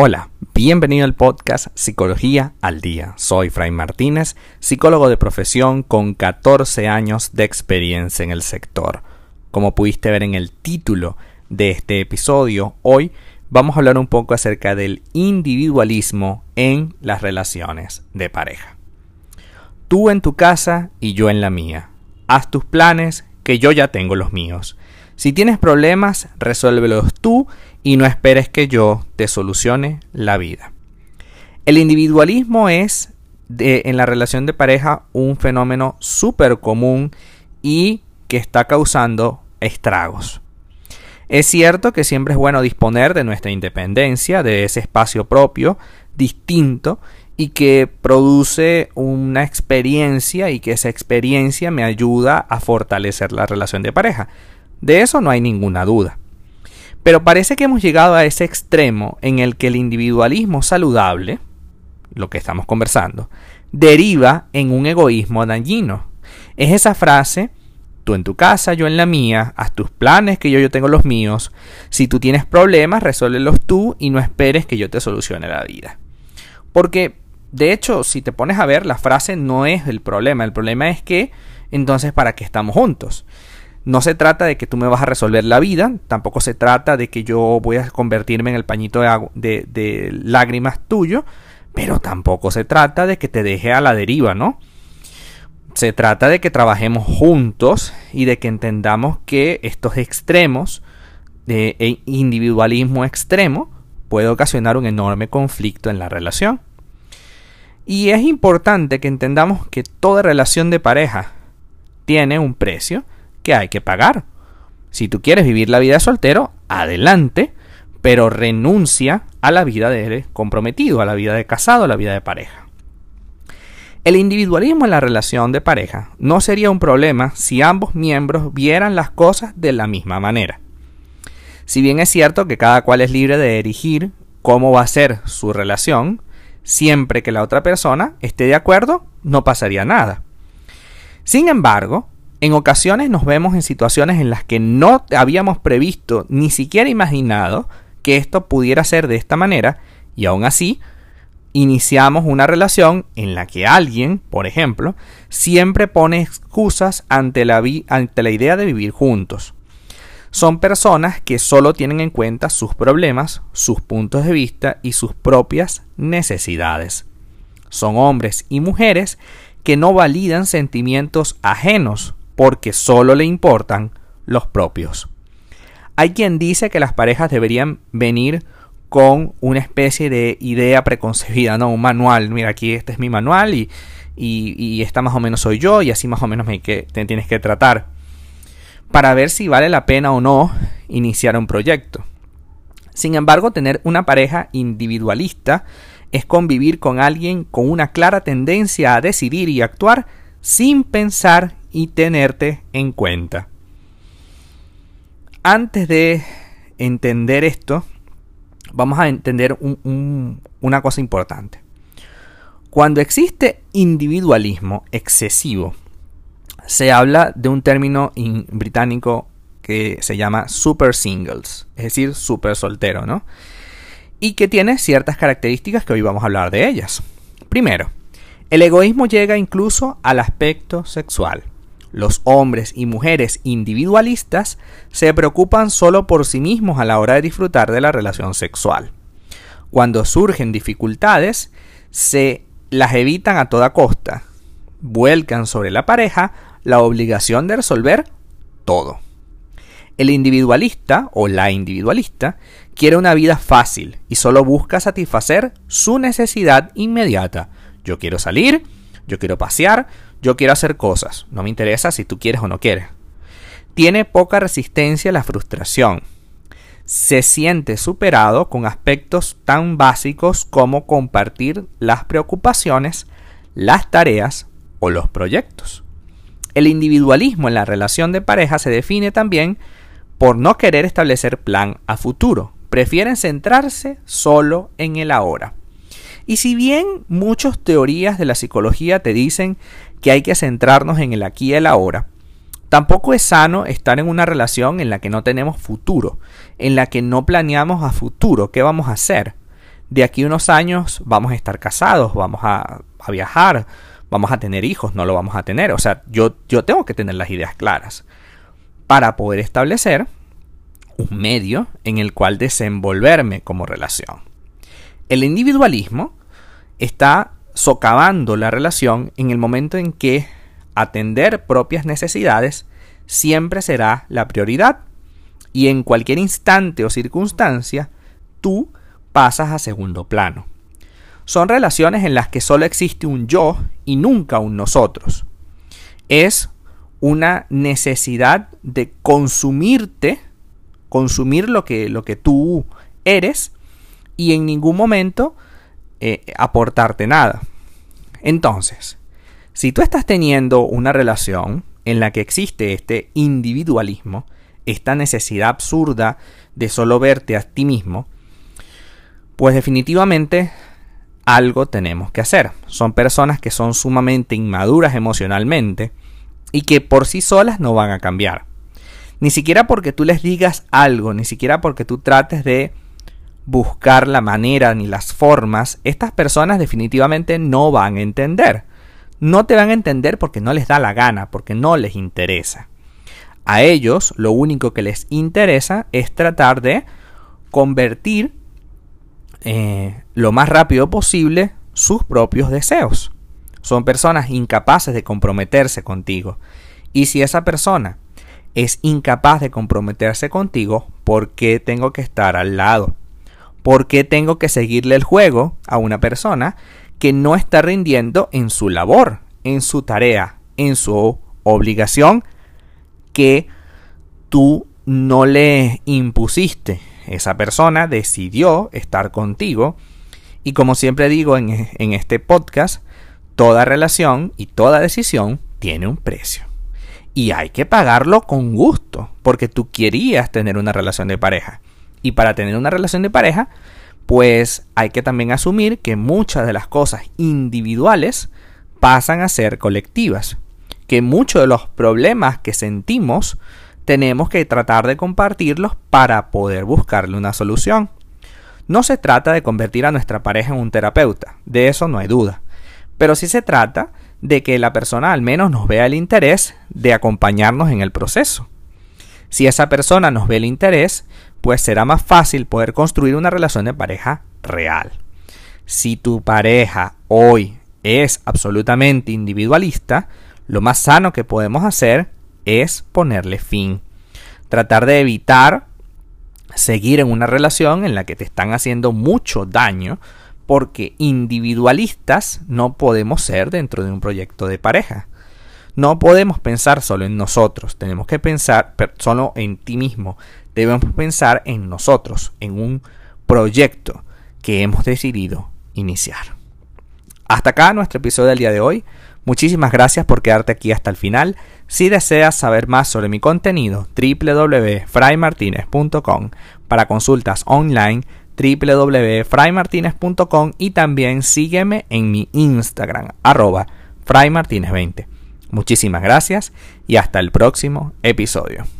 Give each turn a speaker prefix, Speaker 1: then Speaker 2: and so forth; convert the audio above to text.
Speaker 1: Hola, bienvenido al podcast Psicología al Día. Soy Fray Martínez, psicólogo de profesión con 14 años de experiencia en el sector. Como pudiste ver en el título de este episodio, hoy vamos a hablar un poco acerca del individualismo en las relaciones de pareja. Tú en tu casa y yo en la mía. Haz tus planes, que yo ya tengo los míos. Si tienes problemas, resuélvelos tú y no esperes que yo te solucione la vida. El individualismo es en la relación de pareja un fenómeno súper común y que está causando estragos. Es cierto que siempre es bueno disponer de nuestra independencia, de ese espacio propio, distinto, y que produce una experiencia y que esa experiencia me ayuda a fortalecer la relación de pareja. De eso no hay ninguna duda. Pero parece que hemos llegado a ese extremo en el que el individualismo saludable, lo que estamos conversando, deriva en un egoísmo dañino. Es esa frase, tú en tu casa, yo en la mía, haz tus planes que yo, yo tengo los míos, si tú tienes problemas, resuélvelos tú y no esperes que yo te solucione la vida. Porque, de hecho, si te pones a ver, la frase no es el problema, el problema es que, entonces, ¿para qué estamos juntos? No se trata de que tú me vas a resolver la vida, tampoco se trata de que yo voy a convertirme en el pañito de, de, lágrimas tuyo, pero tampoco se trata de que te deje a la deriva, ¿no? Se trata de que trabajemos juntos y de que entendamos que estos extremos de e individualismo extremo puede ocasionar un enorme conflicto en la relación. Y es importante que entendamos que toda relación de pareja tiene un precio que hay que pagar. Si tú quieres vivir la vida de soltero, adelante, pero renuncia a la vida de comprometido, a la vida de casado, a la vida de pareja. El individualismo en la relación de pareja no sería un problema si ambos miembros vieran las cosas de la misma manera. Si bien es cierto que cada cual es libre de erigir cómo va a ser su relación, siempre que la otra persona esté de acuerdo, no pasaría nada. Sin embargo, en ocasiones nos vemos en situaciones en las que no habíamos previsto ni siquiera imaginado que esto pudiera ser de esta manera y aún así iniciamos una relación en la que alguien, por ejemplo, siempre pone excusas ante la, ante la idea de vivir juntos. Son personas que solo tienen en cuenta sus problemas, sus puntos de vista y sus propias necesidades. Son hombres y mujeres que no validan sentimientos ajenos porque solo le importan los propios. Hay quien dice que las parejas deberían venir con una especie de idea preconcebida, ¿no? Un manual. Mira, aquí este es mi manual y, y, esta más o menos soy yo y así más o menos me que, te tienes que tratar. Para ver si vale la pena o no iniciar un proyecto. Sin embargo, tener una pareja individualista es convivir con alguien con una clara tendencia a decidir y actuar sin pensar y tenerte en cuenta. Antes de entender esto, vamos a entender una cosa importante. Cuando existe individualismo excesivo, se habla de un término británico que se llama super singles, es decir, super soltero, ¿no? Y que tiene ciertas características que hoy vamos a hablar de ellas. Primero, el egoísmo llega incluso al aspecto sexual. Los hombres y mujeres individualistas se preocupan solo por sí mismos a la hora de disfrutar de la relación sexual. Cuando surgen dificultades, se las evitan a toda costa. Vuelcan sobre la pareja la obligación de resolver todo. El individualista o la individualista quiere una vida fácil y solo busca satisfacer su necesidad inmediata, yo quiero salir, yo quiero pasear, yo quiero hacer cosas. No me interesa si tú quieres o no quieres. Tiene poca resistencia a la frustración. Se siente superado con aspectos tan básicos como compartir las preocupaciones, las tareas o los proyectos. El individualismo en la relación de pareja se define también por no querer establecer plan a futuro. Prefieren centrarse solo en el ahora. Y si bien muchas teorías de la psicología te dicen que hay que centrarnos en el aquí y el ahora, tampoco es sano estar en una relación en la que no tenemos futuro, en la que no planeamos a futuro qué vamos a hacer. de aquí a unos años vamos a estar casados, vamos a, a viajar, vamos a tener hijos, no lo vamos a tener. O sea, yo, yo tengo que tener las ideas claras para poder establecer un medio en el cual desenvolverme como relación. El individualismo está socavando la relación en el momento en que atender propias necesidades siempre será la prioridad y en cualquier instante o circunstancia tú pasas a segundo plano. Son relaciones en las que solo existe un yo y nunca un nosotros. Es una necesidad de consumirte, consumir lo que, lo que tú eres y en ningún momento eh, aportarte nada. Entonces, si tú estás teniendo una relación en la que existe este individualismo, esta necesidad absurda de solo verte a ti mismo, pues definitivamente algo tenemos que hacer. Son personas que son sumamente inmaduras emocionalmente y que por sí solas no van a cambiar. Ni siquiera porque tú les digas algo, ni siquiera porque tú trates de buscar la manera ni las formas, estas personas definitivamente no van a entender. No te van a entender porque no les da la gana, porque no les interesa. A ellos lo único que les interesa es tratar de convertir eh, lo más rápido posible sus propios deseos. Son personas incapaces de comprometerse contigo. Y si esa persona es incapaz de comprometerse contigo, ¿por qué tengo que estar al lado? ¿Por qué tengo que seguirle el juego a una persona que no está rindiendo en su labor, en su tarea, en su obligación que tú no le impusiste? Esa persona decidió estar contigo y como siempre digo en, en este podcast, toda relación y toda decisión tiene un precio y hay que pagarlo con gusto, porque tú querías tener una relación de pareja. Y para tener una relación de pareja, pues hay que también asumir que muchas de las cosas individuales pasan a ser colectivas, que muchos de los problemas que sentimos tenemos que tratar de compartirlos para poder buscarle una solución. No se trata de convertir a nuestra pareja en un terapeuta, de eso no hay duda, pero sí se trata de que la persona al menos nos vea el interés de acompañarnos en el proceso. Si esa persona nos ve el interés, pues será más fácil poder construir una relación de pareja real. Si tu pareja hoy es absolutamente individualista, lo más sano que podemos hacer es ponerle fin. Tratar de evitar seguir en una relación en la que te están haciendo mucho daño porque individualistas no podemos ser dentro de un proyecto de pareja. No podemos pensar solo en nosotros, tenemos que pensar solo en ti mismo, debemos pensar en nosotros, en un proyecto que hemos decidido iniciar. Hasta acá nuestro episodio del día de hoy. Muchísimas gracias por quedarte aquí hasta el final. Si deseas saber más sobre mi contenido, www.fraymartinez.com para consultas online www.fraymartinez.com y también sígueme en mi Instagram, arroba fraymartinez20. Muchísimas gracias y hasta el próximo episodio.